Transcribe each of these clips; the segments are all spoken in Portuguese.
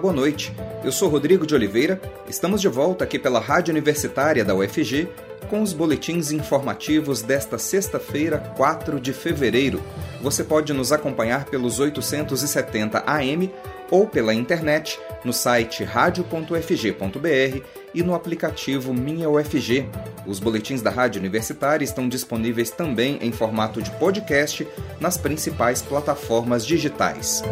boa noite. Eu sou Rodrigo de Oliveira. Estamos de volta aqui pela Rádio Universitária da UFG com os boletins informativos desta sexta-feira, 4 de fevereiro. Você pode nos acompanhar pelos 870 AM ou pela internet no site radio.ufg.br e no aplicativo Minha UFG. Os boletins da Rádio Universitária estão disponíveis também em formato de podcast nas principais plataformas digitais.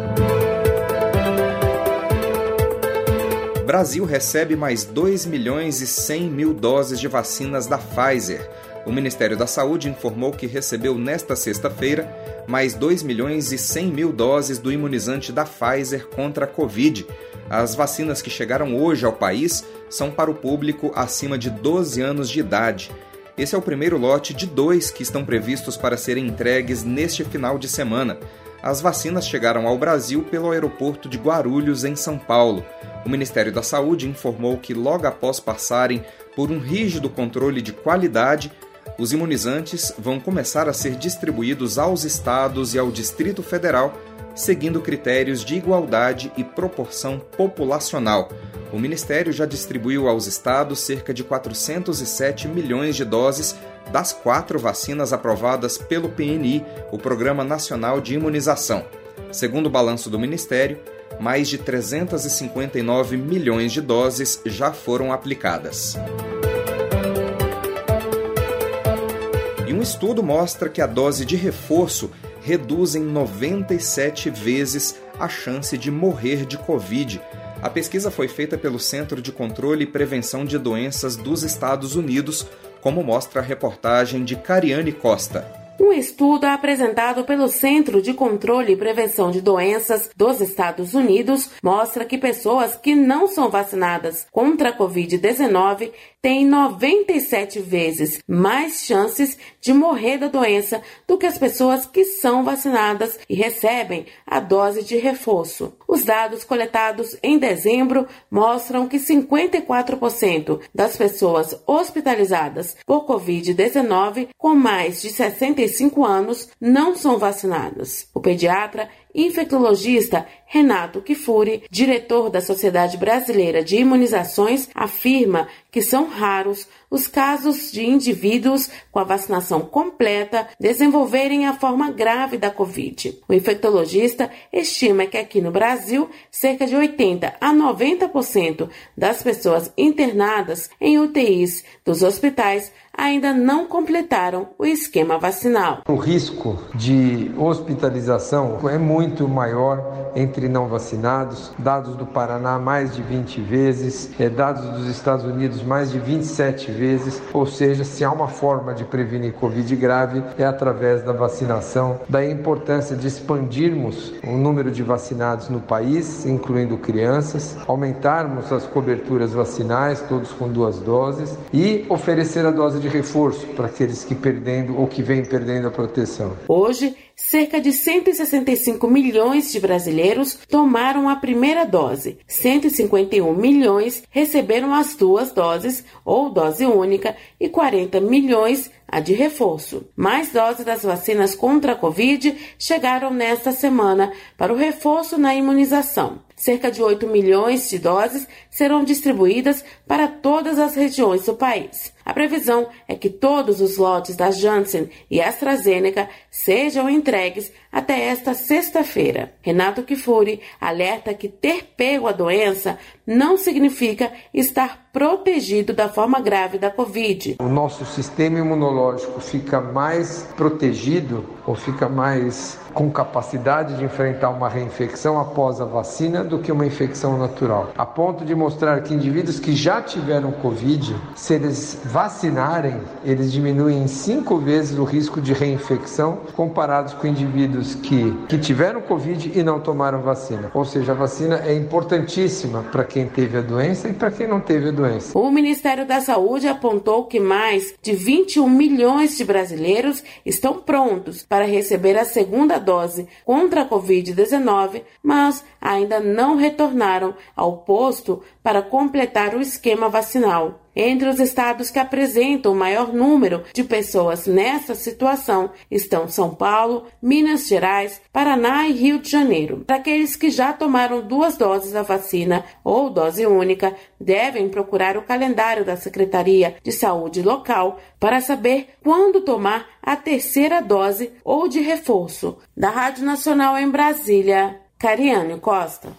Brasil recebe mais 2 milhões e 100 mil doses de vacinas da Pfizer. O Ministério da Saúde informou que recebeu nesta sexta-feira mais 2 milhões e 100 mil doses do imunizante da Pfizer contra a Covid. As vacinas que chegaram hoje ao país são para o público acima de 12 anos de idade. Esse é o primeiro lote de dois que estão previstos para serem entregues neste final de semana. As vacinas chegaram ao Brasil pelo aeroporto de Guarulhos, em São Paulo. O Ministério da Saúde informou que, logo após passarem por um rígido controle de qualidade, os imunizantes vão começar a ser distribuídos aos estados e ao Distrito Federal, seguindo critérios de igualdade e proporção populacional. O Ministério já distribuiu aos estados cerca de 407 milhões de doses das quatro vacinas aprovadas pelo PNI, o Programa Nacional de Imunização. Segundo o balanço do Ministério, mais de 359 milhões de doses já foram aplicadas. E um estudo mostra que a dose de reforço reduz em 97 vezes a chance de morrer de Covid. A pesquisa foi feita pelo Centro de Controle e Prevenção de Doenças dos Estados Unidos, como mostra a reportagem de Cariane Costa. Um estudo apresentado pelo Centro de Controle e Prevenção de Doenças dos Estados Unidos mostra que pessoas que não são vacinadas contra a Covid-19 têm 97 vezes mais chances de morrer da doença do que as pessoas que são vacinadas e recebem a dose de reforço. Os dados coletados em dezembro mostram que 54% das pessoas hospitalizadas por Covid-19 com mais de 65 65 anos não são vacinadas. O pediatra infectologista Renato Kifuri, diretor da Sociedade Brasileira de Imunizações, afirma que são raros os casos de indivíduos com a vacinação completa desenvolverem a forma grave da Covid. O infectologista estima que aqui no Brasil, cerca de 80 a 90% das pessoas internadas em UTIs dos hospitais ainda não completaram o esquema vacinal. O risco de hospitalização é muito maior entre não vacinados. Dados do Paraná, mais de 20 vezes. É, dados dos Estados Unidos, mais de 27 vezes. Ou seja, se há uma forma de prevenir Covid grave, é através da vacinação. Daí a importância de expandirmos o número de vacinados no país, incluindo crianças, aumentarmos as coberturas vacinais, todos com duas doses, e oferecer a dose de reforço para aqueles que perdendo ou que vêm perdendo a proteção. Hoje, cerca de 165 milhões de brasileiros tomaram a primeira dose, 151 milhões receberam as duas doses ou dose única e 40 milhões a de reforço. Mais doses das vacinas contra a Covid chegaram nesta semana para o reforço na imunização. Cerca de 8 milhões de doses serão distribuídas para todas as regiões do país. A previsão é que todos os lotes da Janssen e AstraZeneca sejam entregues até esta sexta-feira. Renato Kifuri alerta que ter pego a doença não significa estar protegido da forma grave da Covid. O nosso sistema imunológico fica mais protegido ou fica mais com capacidade de enfrentar uma reinfecção após a vacina do que uma infecção natural. A ponto de mostrar que indivíduos que já tiveram Covid, se eles vacinarem, eles diminuem em cinco vezes o risco de reinfecção comparados com indivíduos que, que tiveram Covid e não tomaram vacina. Ou seja, a vacina é importantíssima para quem teve a doença e para quem não teve a doença. O Ministério da Saúde apontou que mais de 21 milhões de brasileiros estão prontos para receber a segunda dose contra a Covid-19, mas ainda não retornaram ao posto para completar o esquema vacinal. Entre os estados que apresentam o maior número de pessoas nessa situação estão São Paulo, Minas Gerais, Paraná e Rio de Janeiro. Para aqueles que já tomaram duas doses da vacina ou dose única, devem procurar o calendário da Secretaria de Saúde local para saber quando tomar a terceira dose ou de reforço. Da Rádio Nacional em Brasília, Cariane Costa.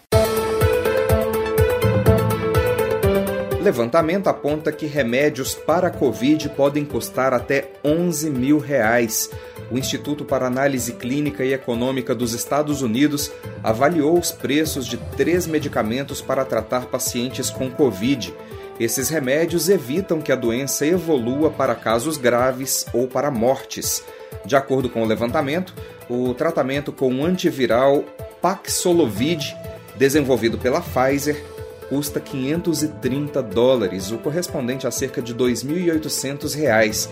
Levantamento aponta que remédios para a Covid podem custar até 11 mil reais. O Instituto para Análise Clínica e Econômica dos Estados Unidos avaliou os preços de três medicamentos para tratar pacientes com Covid. Esses remédios evitam que a doença evolua para casos graves ou para mortes. De acordo com o levantamento, o tratamento com o antiviral Paxlovid, desenvolvido pela Pfizer, custa 530 dólares, o correspondente a cerca de 2.800 reais.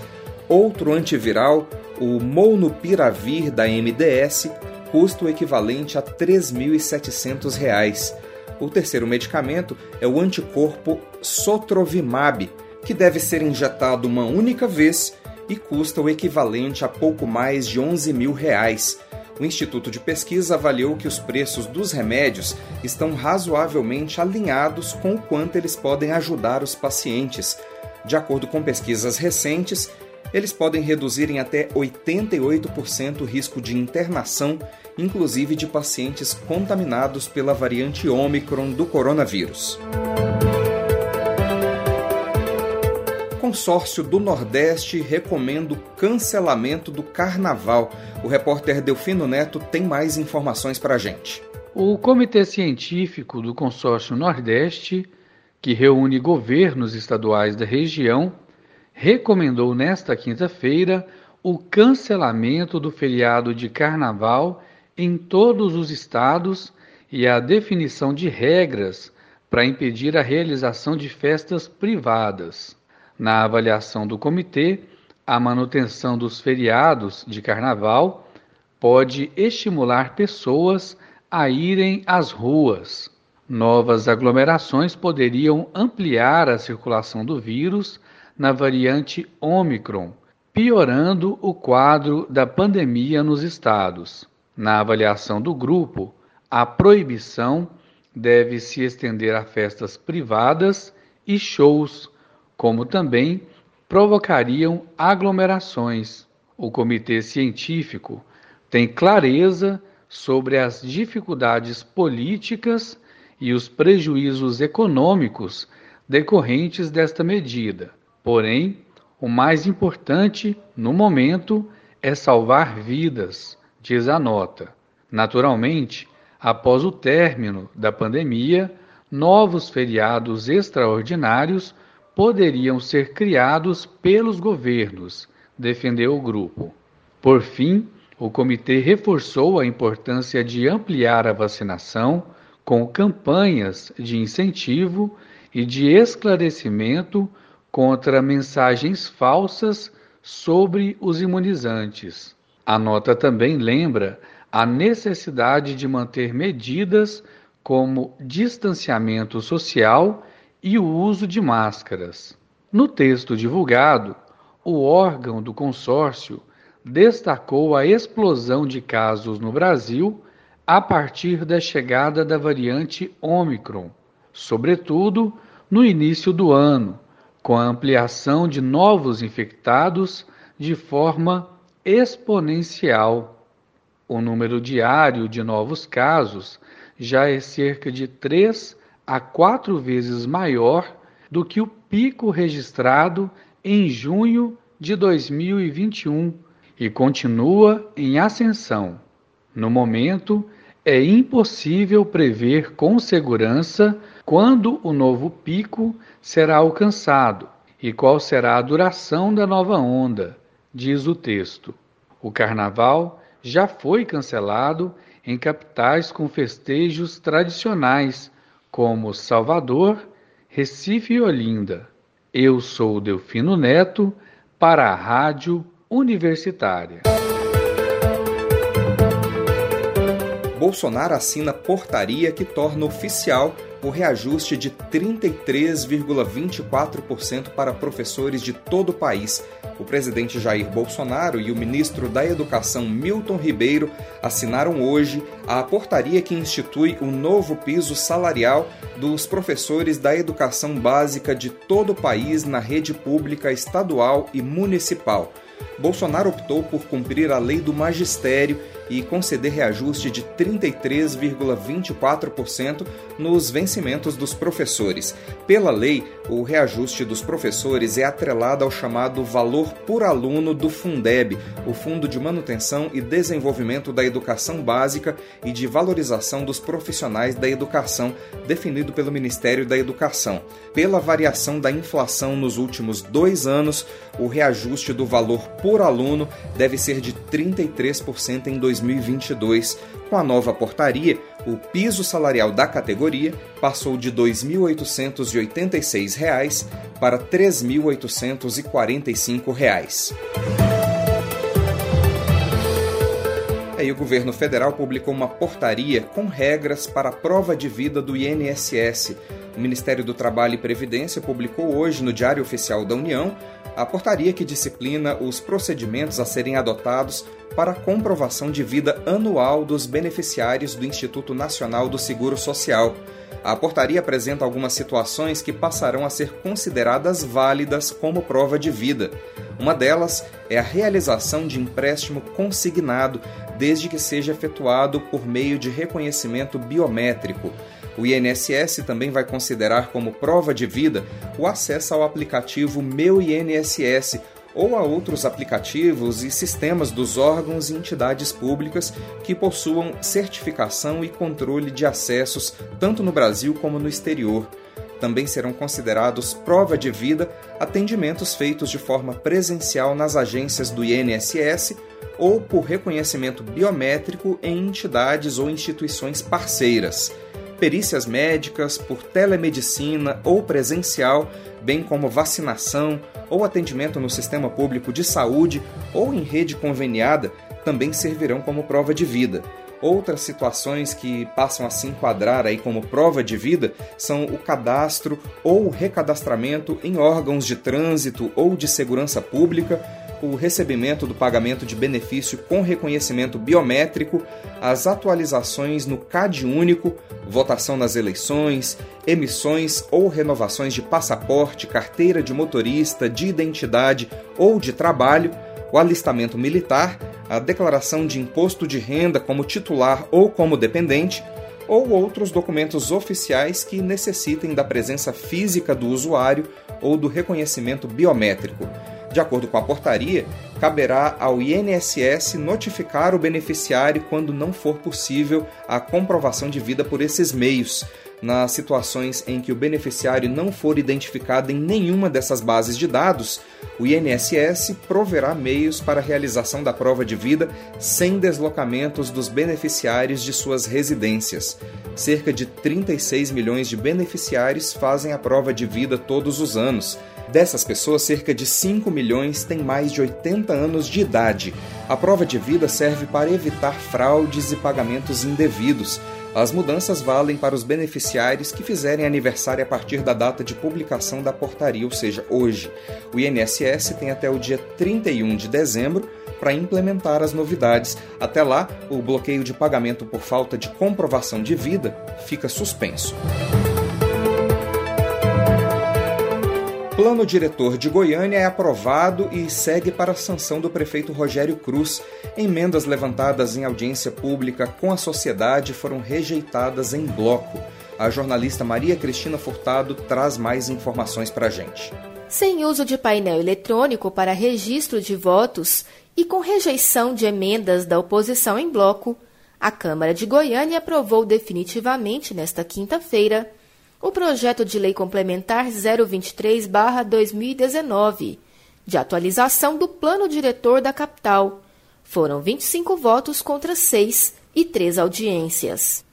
Outro antiviral, o Molnupiravir da MDS, custa o equivalente a 3.700 reais. O terceiro medicamento é o anticorpo Sotrovimab, que deve ser injetado uma única vez e custa o equivalente a pouco mais de 11 mil reais o Instituto de Pesquisa avaliou que os preços dos remédios estão razoavelmente alinhados com o quanto eles podem ajudar os pacientes. De acordo com pesquisas recentes, eles podem reduzir em até 88% o risco de internação, inclusive de pacientes contaminados pela variante Ômicron do coronavírus. Consórcio do Nordeste recomenda o cancelamento do carnaval. O repórter Delfino Neto tem mais informações para a gente. O Comitê Científico do Consórcio Nordeste, que reúne governos estaduais da região, recomendou nesta quinta-feira o cancelamento do feriado de carnaval em todos os estados e a definição de regras para impedir a realização de festas privadas. Na avaliação do comitê, a manutenção dos feriados de carnaval pode estimular pessoas a irem às ruas. Novas aglomerações poderiam ampliar a circulação do vírus na variante Omicron, piorando o quadro da pandemia nos estados. Na avaliação do grupo, a proibição deve se estender a festas privadas e shows como também provocariam aglomerações. O comitê científico tem clareza sobre as dificuldades políticas e os prejuízos econômicos decorrentes desta medida. Porém, o mais importante no momento é salvar vidas, diz a nota. Naturalmente, após o término da pandemia, novos feriados extraordinários poderiam ser criados pelos governos, defendeu o grupo. Por fim, o comitê reforçou a importância de ampliar a vacinação com campanhas de incentivo e de esclarecimento contra mensagens falsas sobre os imunizantes. A nota também lembra a necessidade de manter medidas como distanciamento social e o uso de máscaras. No texto divulgado, o órgão do consórcio destacou a explosão de casos no Brasil a partir da chegada da variante Omicron, sobretudo no início do ano, com a ampliação de novos infectados de forma exponencial. O número diário de novos casos já é cerca de 3 a quatro vezes maior do que o pico registrado em junho de 2021 e continua em ascensão. No momento, é impossível prever com segurança quando o novo pico será alcançado e qual será a duração da nova onda, diz o texto. O carnaval já foi cancelado em capitais com festejos tradicionais como Salvador, Recife e Olinda. Eu sou Delfino Neto para a Rádio Universitária. Bolsonaro assina portaria que torna oficial o reajuste de 33,24% para professores de todo o país. O presidente Jair Bolsonaro e o ministro da Educação Milton Ribeiro assinaram hoje a portaria que institui o novo piso salarial dos professores da educação básica de todo o país na rede pública estadual e municipal. Bolsonaro optou por cumprir a lei do magistério e conceder reajuste de 33,24% nos vencimentos dos professores. Pela lei, o reajuste dos professores é atrelado ao chamado valor por aluno do Fundeb, o Fundo de Manutenção e Desenvolvimento da Educação Básica e de Valorização dos Profissionais da Educação, definido pelo Ministério da Educação. Pela variação da inflação nos últimos dois anos, o reajuste do valor por aluno deve ser de 33% em 2020. 2022. Com a nova portaria, o piso salarial da categoria passou de R$ 2.886 para R$ 3.845. Aí o governo federal publicou uma portaria com regras para a prova de vida do INSS. O Ministério do Trabalho e Previdência publicou hoje no Diário Oficial da União a portaria que disciplina os procedimentos a serem adotados para a comprovação de vida anual dos beneficiários do Instituto Nacional do Seguro Social. A portaria apresenta algumas situações que passarão a ser consideradas válidas como prova de vida. Uma delas é a realização de empréstimo consignado, desde que seja efetuado por meio de reconhecimento biométrico. O INSS também vai considerar como prova de vida o acesso ao aplicativo Meu INSS, ou a outros aplicativos e sistemas dos órgãos e entidades públicas que possuam certificação e controle de acessos tanto no Brasil como no exterior. Também serão considerados prova de vida atendimentos feitos de forma presencial nas agências do INSS ou por reconhecimento biométrico em entidades ou instituições parceiras perícias médicas por telemedicina ou presencial, bem como vacinação ou atendimento no sistema público de saúde ou em rede conveniada, também servirão como prova de vida. Outras situações que passam a se enquadrar aí como prova de vida são o cadastro ou recadastramento em órgãos de trânsito ou de segurança pública, o recebimento do pagamento de benefício com reconhecimento biométrico, as atualizações no CAD único, votação nas eleições, emissões ou renovações de passaporte, carteira de motorista, de identidade ou de trabalho, o alistamento militar, a declaração de imposto de renda como titular ou como dependente, ou outros documentos oficiais que necessitem da presença física do usuário ou do reconhecimento biométrico. De acordo com a portaria, caberá ao INSS notificar o beneficiário quando não for possível a comprovação de vida por esses meios, nas situações em que o beneficiário não for identificado em nenhuma dessas bases de dados, o INSS proverá meios para a realização da prova de vida sem deslocamentos dos beneficiários de suas residências. Cerca de 36 milhões de beneficiários fazem a prova de vida todos os anos. Dessas pessoas, cerca de 5 milhões têm mais de 80 anos de idade. A prova de vida serve para evitar fraudes e pagamentos indevidos. As mudanças valem para os beneficiários que fizerem aniversário a partir da data de publicação da portaria, ou seja, hoje. O INSS tem até o dia 31 de dezembro para implementar as novidades. Até lá, o bloqueio de pagamento por falta de comprovação de vida fica suspenso. Plano diretor de Goiânia é aprovado e segue para a sanção do prefeito Rogério Cruz. Emendas levantadas em audiência pública com a sociedade foram rejeitadas em bloco. A jornalista Maria Cristina Furtado traz mais informações para a gente. Sem uso de painel eletrônico para registro de votos e com rejeição de emendas da oposição em bloco, a Câmara de Goiânia aprovou definitivamente nesta quinta-feira o projeto de lei complementar 023/2019, de atualização do plano diretor da capital. Foram 25 votos contra 6 e 3 audiências.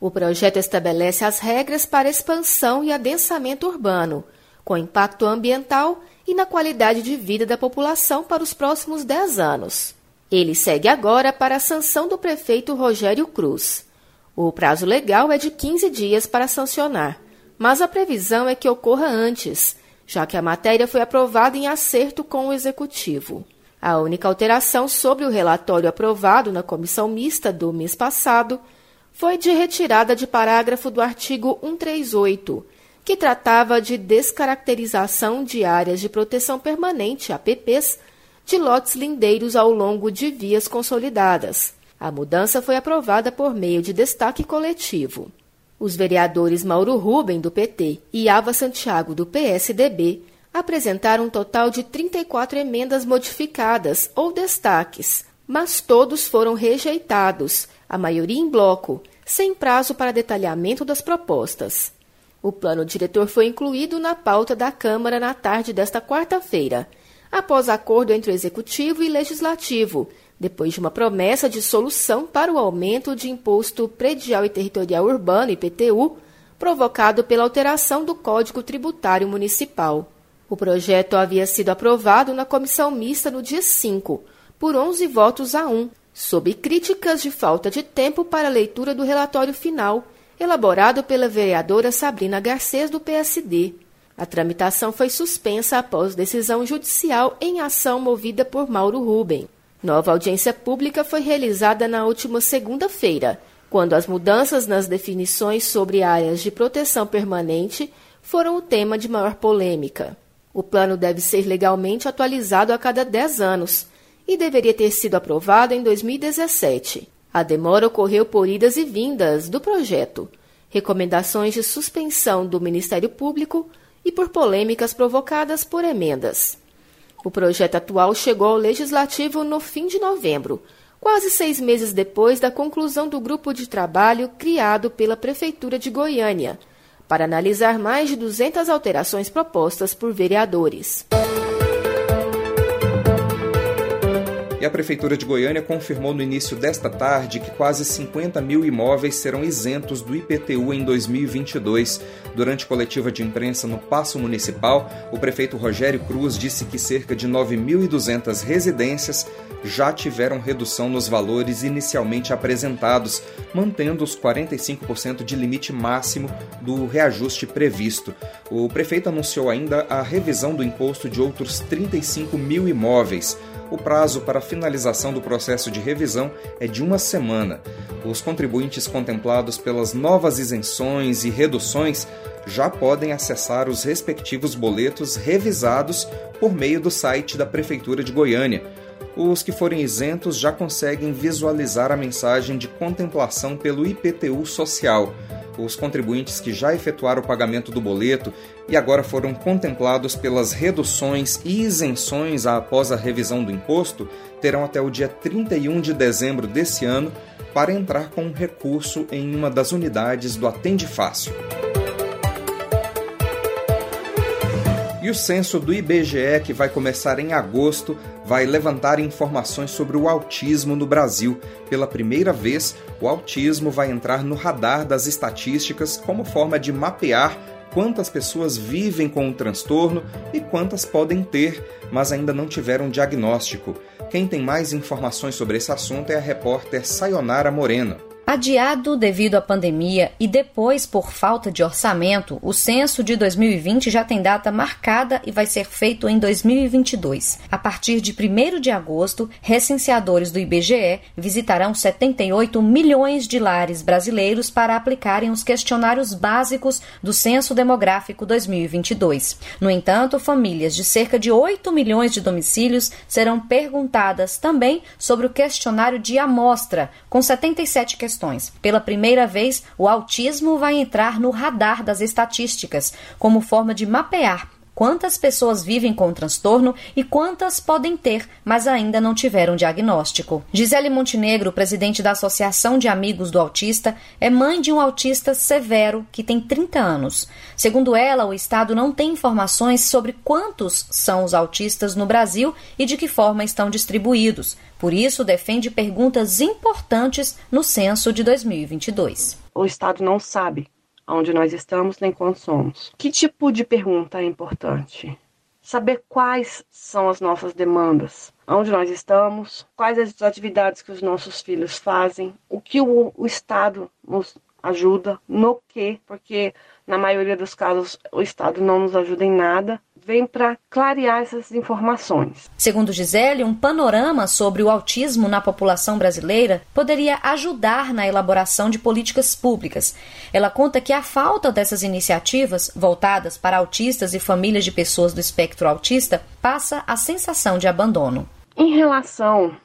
O projeto estabelece as regras para expansão e adensamento urbano, com impacto ambiental e na qualidade de vida da população para os próximos 10 anos. Ele segue agora para a sanção do prefeito Rogério Cruz. O prazo legal é de 15 dias para sancionar, mas a previsão é que ocorra antes, já que a matéria foi aprovada em acerto com o Executivo. A única alteração sobre o relatório aprovado na comissão mista do mês passado foi de retirada de parágrafo do artigo 138, que tratava de descaracterização de áreas de proteção permanente, APPs, de lotes lindeiros ao longo de vias consolidadas. A mudança foi aprovada por meio de destaque coletivo. Os vereadores Mauro Ruben, do PT, e Ava Santiago, do PSDB, apresentaram um total de 34 emendas modificadas ou destaques, mas todos foram rejeitados, a maioria em bloco, sem prazo para detalhamento das propostas. O plano diretor foi incluído na pauta da Câmara na tarde desta quarta-feira, após acordo entre o Executivo e Legislativo, depois de uma promessa de solução para o aumento de imposto predial e territorial urbano, IPTU, provocado pela alteração do Código Tributário Municipal. O projeto havia sido aprovado na comissão mista no dia 5, por 11 votos a 1, sob críticas de falta de tempo para a leitura do relatório final, elaborado pela vereadora Sabrina Garcês, do PSD. A tramitação foi suspensa após decisão judicial em ação movida por Mauro Ruben. Nova audiência pública foi realizada na última segunda-feira, quando as mudanças nas definições sobre áreas de proteção permanente foram o tema de maior polêmica. O plano deve ser legalmente atualizado a cada 10 anos e deveria ter sido aprovado em 2017. A demora ocorreu por idas e vindas do projeto, recomendações de suspensão do Ministério Público e por polêmicas provocadas por emendas. O projeto atual chegou ao Legislativo no fim de novembro, quase seis meses depois da conclusão do grupo de trabalho criado pela Prefeitura de Goiânia, para analisar mais de 200 alterações propostas por vereadores. E a Prefeitura de Goiânia confirmou no início desta tarde que quase 50 mil imóveis serão isentos do IPTU em 2022. Durante coletiva de imprensa no Paço Municipal, o prefeito Rogério Cruz disse que cerca de 9.200 residências já tiveram redução nos valores inicialmente apresentados, mantendo os 45% de limite máximo do reajuste previsto. O prefeito anunciou ainda a revisão do imposto de outros 35 mil imóveis. O prazo para finalização do processo de revisão é de uma semana. Os contribuintes contemplados pelas novas isenções e reduções já podem acessar os respectivos boletos revisados por meio do site da Prefeitura de Goiânia. Os que forem isentos já conseguem visualizar a mensagem de contemplação pelo IPTU social os contribuintes que já efetuaram o pagamento do boleto e agora foram contemplados pelas reduções e isenções após a revisão do imposto terão até o dia 31 de dezembro desse ano para entrar com um recurso em uma das unidades do Atende Fácil. E o censo do IBGE, que vai começar em agosto, vai levantar informações sobre o autismo no Brasil. Pela primeira vez, o autismo vai entrar no radar das estatísticas como forma de mapear quantas pessoas vivem com o transtorno e quantas podem ter, mas ainda não tiveram diagnóstico. Quem tem mais informações sobre esse assunto é a repórter Sayonara Moreno. Adiado devido à pandemia e depois por falta de orçamento, o censo de 2020 já tem data marcada e vai ser feito em 2022. A partir de 1 de agosto, recenseadores do IBGE visitarão 78 milhões de lares brasileiros para aplicarem os questionários básicos do Censo Demográfico 2022. No entanto, famílias de cerca de 8 milhões de domicílios serão perguntadas também sobre o questionário de amostra, com 77 questões questões. Pela primeira vez, o autismo vai entrar no radar das estatísticas, como forma de mapear quantas pessoas vivem com o transtorno e quantas podem ter, mas ainda não tiveram diagnóstico. Gisele Montenegro, presidente da Associação de Amigos do Autista, é mãe de um autista severo que tem 30 anos. Segundo ela, o Estado não tem informações sobre quantos são os autistas no Brasil e de que forma estão distribuídos. Por isso, defende perguntas importantes no censo de 2022. O Estado não sabe onde nós estamos nem quantos somos. Que tipo de pergunta é importante? saber quais são as nossas demandas, onde nós estamos, quais as atividades que os nossos filhos fazem, o que o, o Estado nos ajuda, no que, porque na maioria dos casos o Estado não nos ajuda em nada, vem para clarear essas informações. Segundo Gisele, um panorama sobre o autismo na população brasileira poderia ajudar na elaboração de políticas públicas. Ela conta que a falta dessas iniciativas voltadas para autistas e famílias de pessoas do espectro autista passa a sensação de abandono. Em relação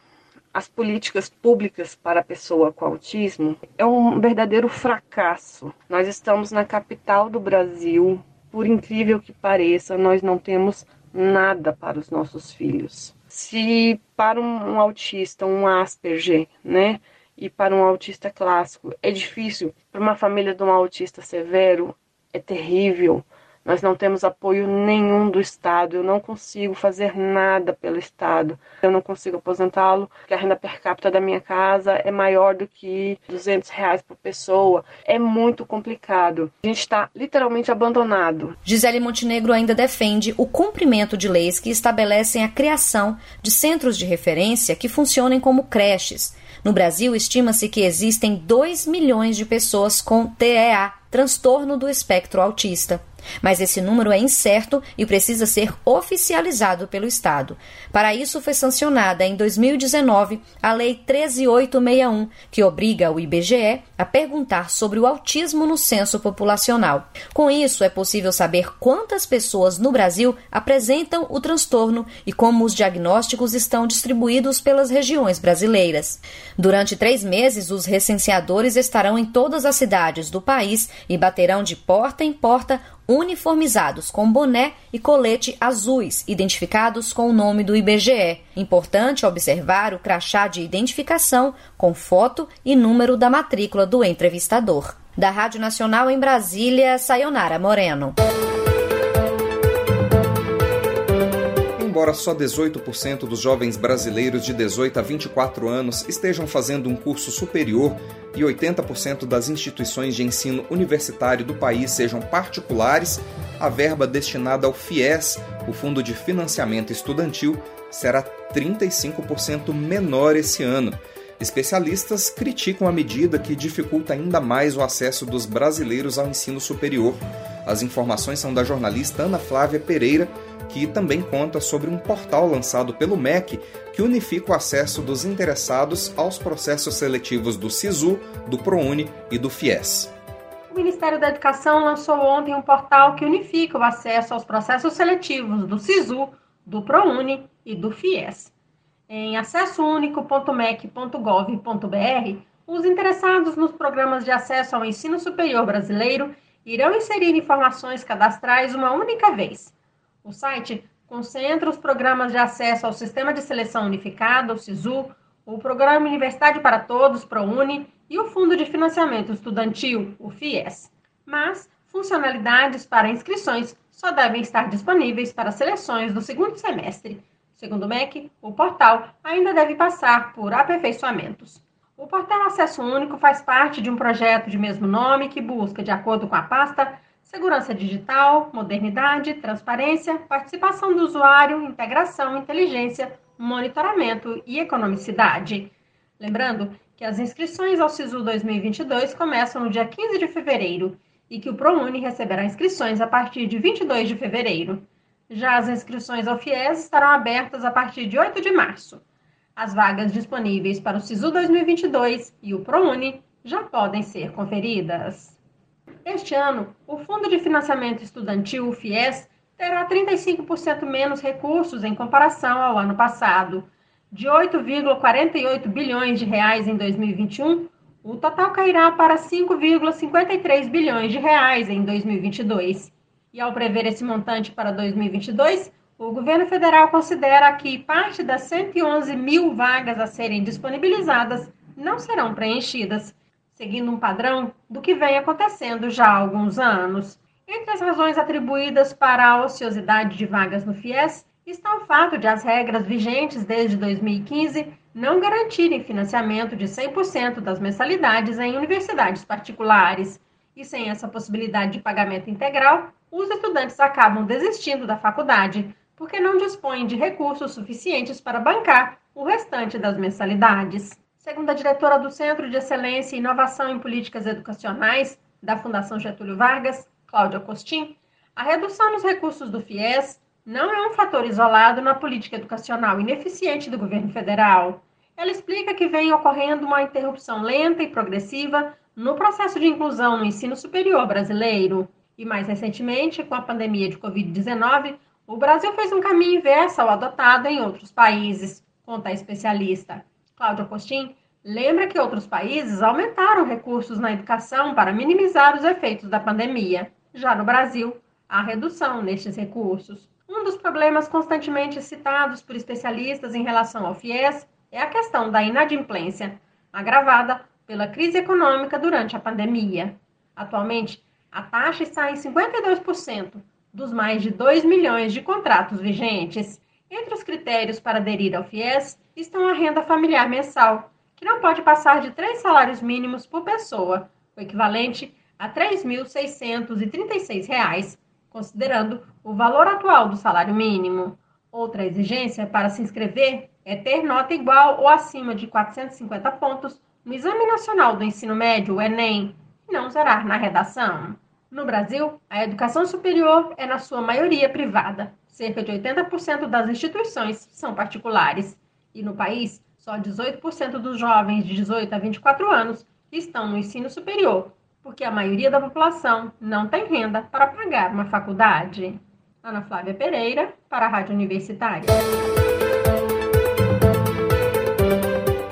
às políticas públicas para a pessoa com autismo, é um verdadeiro fracasso. Nós estamos na capital do Brasil, por incrível que pareça, nós não temos nada para os nossos filhos. Se para um autista, um Asperger, né, e para um autista clássico é difícil, para uma família de um autista severo é terrível. Nós não temos apoio nenhum do Estado. Eu não consigo fazer nada pelo Estado. Eu não consigo aposentá-lo, porque a renda per capita da minha casa é maior do que 200 reais por pessoa. É muito complicado. A gente está literalmente abandonado. Gisele Montenegro ainda defende o cumprimento de leis que estabelecem a criação de centros de referência que funcionem como creches. No Brasil, estima-se que existem 2 milhões de pessoas com TEA, transtorno do espectro autista. Mas esse número é incerto e precisa ser oficializado pelo Estado. Para isso, foi sancionada em 2019 a Lei 13861, que obriga o IBGE a perguntar sobre o autismo no censo populacional. Com isso, é possível saber quantas pessoas no Brasil apresentam o transtorno e como os diagnósticos estão distribuídos pelas regiões brasileiras. Durante três meses, os recenseadores estarão em todas as cidades do país e baterão de porta em porta uniformizados com boné e colete azuis, identificados com o nome do IBGE. Importante observar o crachá de identificação com foto e número da matrícula do entrevistador. Da Rádio Nacional em Brasília, Sayonara Moreno. Embora só 18% dos jovens brasileiros de 18 a 24 anos estejam fazendo um curso superior e 80% das instituições de ensino universitário do país sejam particulares, a verba destinada ao FIES, o Fundo de Financiamento Estudantil, será 35% menor esse ano. Especialistas criticam a medida que dificulta ainda mais o acesso dos brasileiros ao ensino superior. As informações são da jornalista Ana Flávia Pereira, que também conta sobre um portal lançado pelo MEC que unifica o acesso dos interessados aos processos seletivos do SISU, do ProUni e do FIES. O Ministério da Educação lançou ontem um portal que unifica o acesso aos processos seletivos do SISU, do ProUni e do FIES. Em acessounico.mec.gov.br, os interessados nos programas de acesso ao ensino superior brasileiro irão inserir informações cadastrais uma única vez. O site concentra os programas de acesso ao Sistema de Seleção Unificado, o SISU, o Programa Universidade para Todos, ProUni, e o Fundo de Financiamento Estudantil, o FIES. Mas funcionalidades para inscrições só devem estar disponíveis para seleções do segundo semestre. Segundo o MEC, o portal ainda deve passar por aperfeiçoamentos. O portal Acesso Único faz parte de um projeto de mesmo nome que busca, de acordo com a pasta, segurança digital, modernidade, transparência, participação do usuário, integração, inteligência, monitoramento e economicidade. Lembrando que as inscrições ao SISU 2022 começam no dia 15 de fevereiro e que o ProUni receberá inscrições a partir de 22 de fevereiro. Já as inscrições ao FIES estarão abertas a partir de 8 de março. As vagas disponíveis para o SISU 2022 e o ProUni já podem ser conferidas. Este ano, o Fundo de Financiamento Estudantil, o FIES, terá 35% menos recursos em comparação ao ano passado. De 8,48 bilhões de reais em 2021, o total cairá para 5,53 bilhões de reais em 2022. E ao prever esse montante para 2022, o governo federal considera que parte das 111 mil vagas a serem disponibilizadas não serão preenchidas, seguindo um padrão do que vem acontecendo já há alguns anos. Entre as razões atribuídas para a ociosidade de vagas no FIES está o fato de as regras vigentes desde 2015 não garantirem financiamento de 100% das mensalidades em universidades particulares. E sem essa possibilidade de pagamento integral, os estudantes acabam desistindo da faculdade, porque não dispõe de recursos suficientes para bancar o restante das mensalidades. Segundo a diretora do Centro de Excelência e Inovação em Políticas Educacionais da Fundação Getúlio Vargas, Cláudia Costin, a redução nos recursos do FIES não é um fator isolado na política educacional ineficiente do governo federal. Ela explica que vem ocorrendo uma interrupção lenta e progressiva no processo de inclusão no ensino superior brasileiro. E mais recentemente, com a pandemia de Covid-19, o Brasil fez um caminho inverso ao adotado em outros países, conta a especialista. Cláudia Costin lembra que outros países aumentaram recursos na educação para minimizar os efeitos da pandemia. Já no Brasil, há redução nestes recursos. Um dos problemas constantemente citados por especialistas em relação ao FIES é a questão da inadimplência, agravada pela crise econômica durante a pandemia. Atualmente, a taxa está em 52% dos mais de 2 milhões de contratos vigentes. Entre os critérios para aderir ao FIES estão a renda familiar mensal, que não pode passar de três salários mínimos por pessoa, o equivalente a R$ 3.636, considerando o valor atual do salário mínimo. Outra exigência para se inscrever é ter nota igual ou acima de 450 pontos no Exame Nacional do Ensino Médio, o Enem, e não zerar na redação. No Brasil, a educação superior é na sua maioria privada. Cerca de 80% das instituições são particulares. E no país, só 18% dos jovens de 18 a 24 anos estão no ensino superior, porque a maioria da população não tem renda para pagar uma faculdade. Ana Flávia Pereira, para a Rádio Universitária.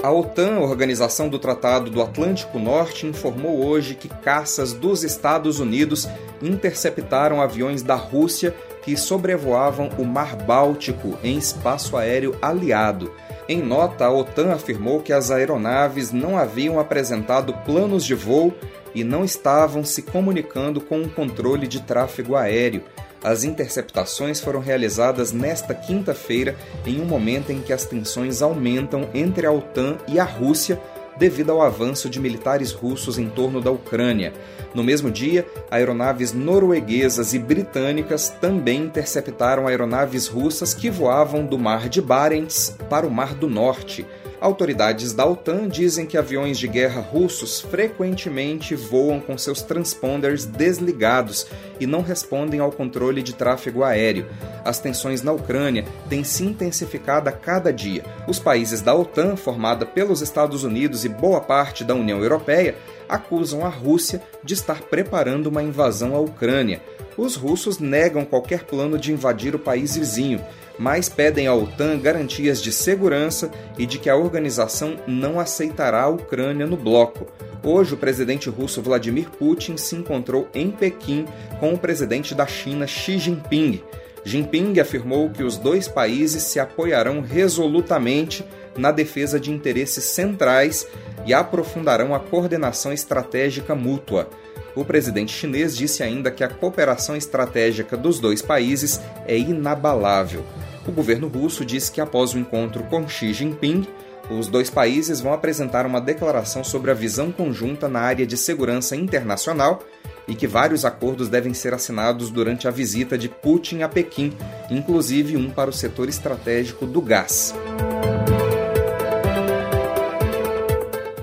A OTAN, Organização do Tratado do Atlântico Norte, informou hoje que caças dos Estados Unidos interceptaram aviões da Rússia que sobrevoavam o Mar Báltico em espaço aéreo aliado. Em nota, a OTAN afirmou que as aeronaves não haviam apresentado planos de voo e não estavam se comunicando com o controle de tráfego aéreo. As interceptações foram realizadas nesta quinta-feira, em um momento em que as tensões aumentam entre a OTAN e a Rússia devido ao avanço de militares russos em torno da Ucrânia. No mesmo dia, aeronaves norueguesas e britânicas também interceptaram aeronaves russas que voavam do Mar de Barents para o Mar do Norte. Autoridades da OTAN dizem que aviões de guerra russos frequentemente voam com seus transponders desligados e não respondem ao controle de tráfego aéreo. As tensões na Ucrânia têm se intensificado a cada dia. Os países da OTAN, formada pelos Estados Unidos e boa parte da União Europeia, acusam a Rússia de estar preparando uma invasão à Ucrânia. Os russos negam qualquer plano de invadir o país vizinho mas pedem à OTAN garantias de segurança e de que a organização não aceitará a Ucrânia no bloco. Hoje, o presidente russo Vladimir Putin se encontrou em Pequim com o presidente da China Xi Jinping. Jinping afirmou que os dois países se apoiarão resolutamente na defesa de interesses centrais e aprofundarão a coordenação estratégica mútua. O presidente chinês disse ainda que a cooperação estratégica dos dois países é inabalável. O governo russo disse que após o encontro com Xi Jinping, os dois países vão apresentar uma declaração sobre a visão conjunta na área de segurança internacional e que vários acordos devem ser assinados durante a visita de Putin a Pequim, inclusive um para o setor estratégico do gás.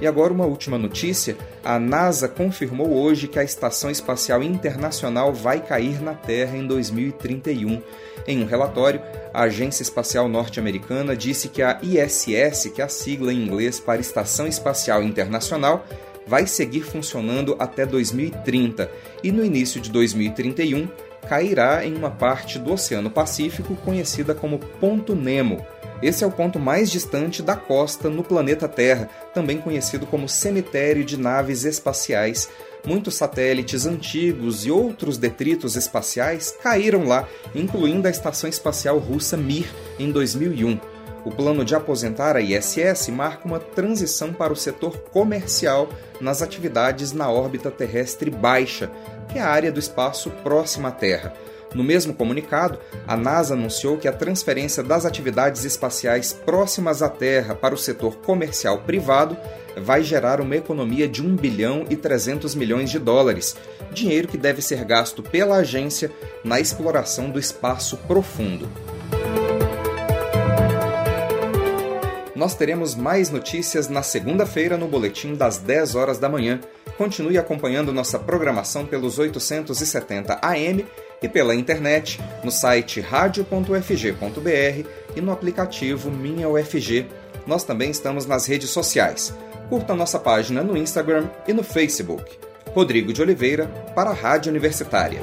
E agora uma última notícia: a NASA confirmou hoje que a Estação Espacial Internacional vai cair na Terra em 2031. Em um relatório, a Agência Espacial Norte-Americana disse que a ISS, que é a sigla em inglês para Estação Espacial Internacional, vai seguir funcionando até 2030 e no início de 2031 cairá em uma parte do Oceano Pacífico conhecida como Ponto Nemo esse é o ponto mais distante da costa no planeta Terra, também conhecido como cemitério de naves espaciais. Muitos satélites antigos e outros detritos espaciais caíram lá, incluindo a estação espacial russa Mir em 2001. O plano de aposentar a ISS marca uma transição para o setor comercial nas atividades na órbita terrestre baixa, que é a área do espaço próxima à Terra. No mesmo comunicado, a NASA anunciou que a transferência das atividades espaciais próximas à Terra para o setor comercial privado vai gerar uma economia de 1 bilhão e 300 milhões de dólares, dinheiro que deve ser gasto pela agência na exploração do espaço profundo. Nós teremos mais notícias na segunda-feira no boletim das 10 horas da manhã. Continue acompanhando nossa programação pelos 870 AM e pela internet no site radio.ufg.br e no aplicativo Minha UFG. Nós também estamos nas redes sociais. Curta nossa página no Instagram e no Facebook. Rodrigo de Oliveira, para a Rádio Universitária.